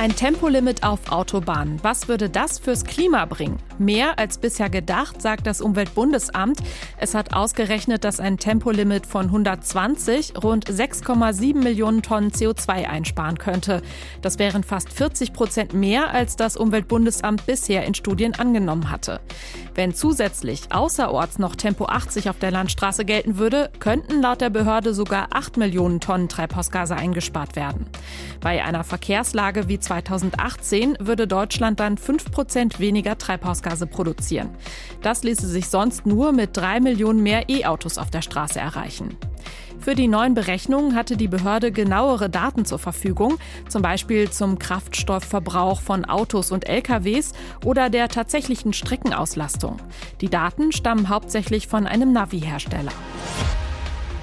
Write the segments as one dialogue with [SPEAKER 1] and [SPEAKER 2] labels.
[SPEAKER 1] Ein Tempolimit auf Autobahnen. Was würde das fürs Klima bringen? Mehr als bisher gedacht, sagt das Umweltbundesamt. Es hat ausgerechnet, dass ein Tempolimit von 120 rund 6,7 Millionen Tonnen CO2 einsparen könnte. Das wären fast 40 Prozent mehr, als das Umweltbundesamt bisher in Studien angenommen hatte. Wenn zusätzlich außerorts noch Tempo 80 auf der Landstraße gelten würde, könnten laut der Behörde sogar 8 Millionen Tonnen Treibhausgase eingespart werden. Bei einer Verkehrslage wie 2018 würde Deutschland dann 5% weniger Treibhausgase produzieren. Das ließe sich sonst nur mit 3 Millionen mehr E-Autos auf der Straße erreichen. Für die neuen Berechnungen hatte die Behörde genauere Daten zur Verfügung, zum Beispiel zum Kraftstoffverbrauch von Autos und LKWs oder der tatsächlichen Streckenauslastung. Die Daten stammen hauptsächlich von einem Navi-Hersteller.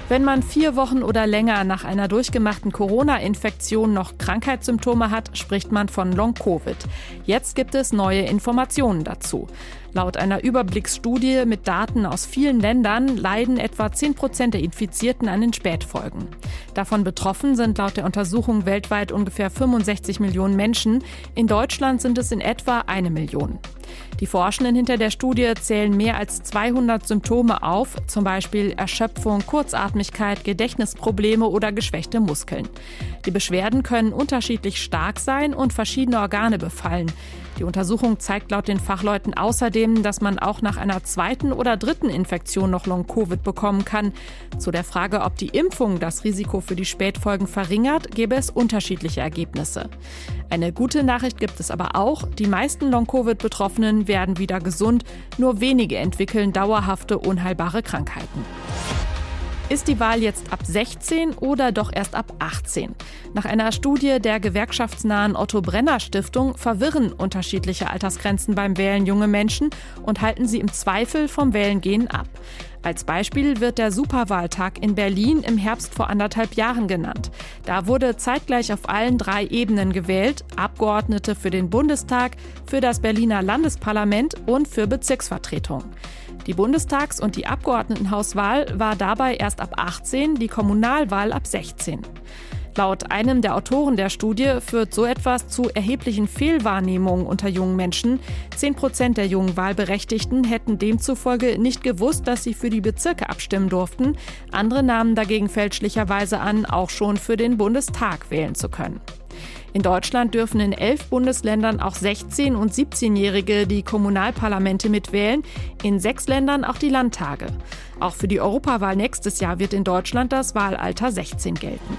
[SPEAKER 1] Wenn man vier Wochen oder länger nach einer durchgemachten Corona-Infektion noch Krankheitssymptome hat, spricht man von Long-Covid. Jetzt gibt es neue Informationen dazu. Laut einer Überblicksstudie mit Daten aus vielen Ländern leiden etwa 10 Prozent der Infizierten an den Spätfolgen. Davon betroffen sind laut der Untersuchung weltweit ungefähr 65 Millionen Menschen. In Deutschland sind es in etwa eine Million. Die Forschenden hinter der Studie zählen mehr als 200 Symptome auf, zum Beispiel Erschöpfung, Kurzatmigkeit, Gedächtnisprobleme oder geschwächte Muskeln. Die Beschwerden können unterschiedlich stark sein und verschiedene Organe befallen. Die Untersuchung zeigt laut den Fachleuten außerdem, dass man auch nach einer zweiten oder dritten Infektion noch Long-Covid bekommen kann. Zu der Frage, ob die Impfung das Risiko für die Spätfolgen verringert, gäbe es unterschiedliche Ergebnisse. Eine gute Nachricht gibt es aber auch. Die meisten Long-Covid-Betroffenen werden wieder gesund, nur wenige entwickeln dauerhafte, unheilbare Krankheiten. Ist die Wahl jetzt ab 16 oder doch erst ab 18? Nach einer Studie der gewerkschaftsnahen Otto Brenner Stiftung verwirren unterschiedliche Altersgrenzen beim Wählen junge Menschen und halten sie im Zweifel vom Wählengehen ab. Als Beispiel wird der Superwahltag in Berlin im Herbst vor anderthalb Jahren genannt. Da wurde zeitgleich auf allen drei Ebenen gewählt, Abgeordnete für den Bundestag, für das Berliner Landesparlament und für Bezirksvertretungen. Die Bundestags- und die Abgeordnetenhauswahl war dabei erst ab 18, die Kommunalwahl ab 16. Laut einem der Autoren der Studie führt so etwas zu erheblichen Fehlwahrnehmungen unter jungen Menschen. Zehn Prozent der jungen Wahlberechtigten hätten demzufolge nicht gewusst, dass sie für die Bezirke abstimmen durften. Andere nahmen dagegen fälschlicherweise an, auch schon für den Bundestag wählen zu können. In Deutschland dürfen in elf Bundesländern auch 16- und 17-Jährige die Kommunalparlamente mitwählen, in sechs Ländern auch die Landtage. Auch für die Europawahl nächstes Jahr wird in Deutschland das Wahlalter 16 gelten.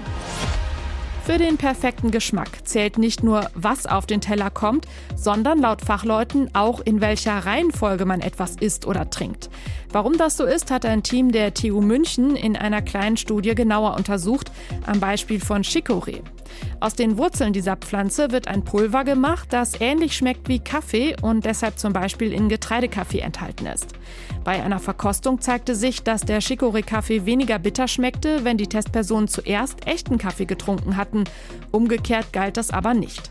[SPEAKER 1] Für den perfekten Geschmack zählt nicht nur, was auf den Teller kommt, sondern laut Fachleuten auch, in welcher Reihenfolge man etwas isst oder trinkt. Warum das so ist, hat ein Team der TU München in einer kleinen Studie genauer untersucht, am Beispiel von Chicorée. Aus den Wurzeln dieser Pflanze wird ein Pulver gemacht, das ähnlich schmeckt wie Kaffee und deshalb zum Beispiel in Getreidekaffee enthalten ist. Bei einer Verkostung zeigte sich, dass der Chicorée-Kaffee weniger bitter schmeckte, wenn die Testpersonen zuerst echten Kaffee getrunken hatten. Umgekehrt galt das aber nicht.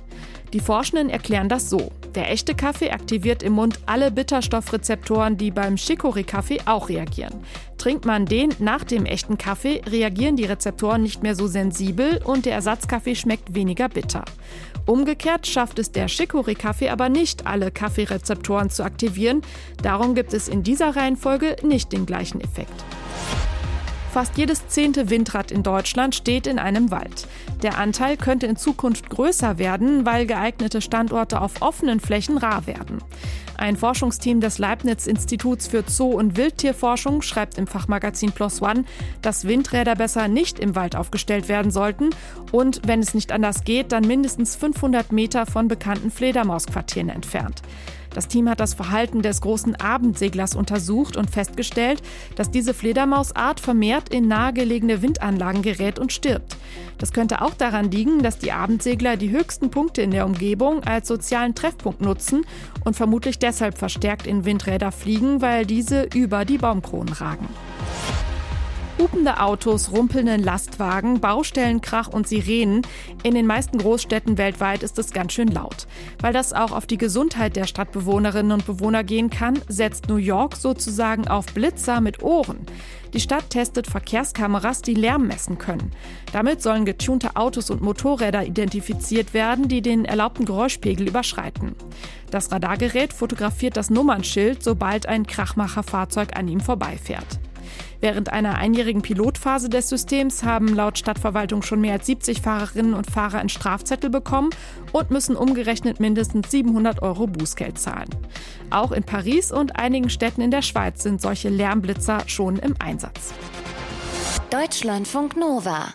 [SPEAKER 1] Die Forschenden erklären das so. Der echte Kaffee aktiviert im Mund alle Bitterstoffrezeptoren, die beim Chicorée-Kaffee auch reagieren. Trinkt man den nach dem echten Kaffee, reagieren die Rezeptoren nicht mehr so sensibel und der Ersatzkaffee schmeckt weniger bitter. Umgekehrt schafft es der Chicorée-Kaffee aber nicht, alle Kaffeerezeptoren zu aktivieren. Darum gibt es in dieser Reihenfolge nicht den gleichen Effekt. Fast jedes zehnte Windrad in Deutschland steht in einem Wald. Der Anteil könnte in Zukunft größer werden, weil geeignete Standorte auf offenen Flächen rar werden. Ein Forschungsteam des Leibniz-Instituts für Zoo- und Wildtierforschung schreibt im Fachmagazin Plus One, dass Windräder besser nicht im Wald aufgestellt werden sollten und, wenn es nicht anders geht, dann mindestens 500 Meter von bekannten Fledermausquartieren entfernt. Das Team hat das Verhalten des großen Abendseglers untersucht und festgestellt, dass diese Fledermausart vermehrt in nahegelegene Windanlagen gerät und stirbt. Das könnte auch daran liegen, dass die Abendsegler die höchsten Punkte in der Umgebung als sozialen Treffpunkt nutzen und vermutlich deshalb verstärkt in Windräder fliegen, weil diese über die Baumkronen ragen. Hupende Autos, rumpelnde Lastwagen, Baustellenkrach und Sirenen. In den meisten Großstädten weltweit ist es ganz schön laut. Weil das auch auf die Gesundheit der Stadtbewohnerinnen und Bewohner gehen kann, setzt New York sozusagen auf Blitzer mit Ohren. Die Stadt testet Verkehrskameras, die Lärm messen können. Damit sollen getunte Autos und Motorräder identifiziert werden, die den erlaubten Geräuschpegel überschreiten. Das Radargerät fotografiert das Nummernschild, sobald ein Krachmacherfahrzeug an ihm vorbeifährt. Während einer einjährigen Pilotphase des Systems haben laut Stadtverwaltung schon mehr als 70 Fahrerinnen und Fahrer einen Strafzettel bekommen und müssen umgerechnet mindestens 700 Euro Bußgeld zahlen. Auch in Paris und einigen Städten in der Schweiz sind solche Lärmblitzer schon im Einsatz.
[SPEAKER 2] Deutschlandfunk Nova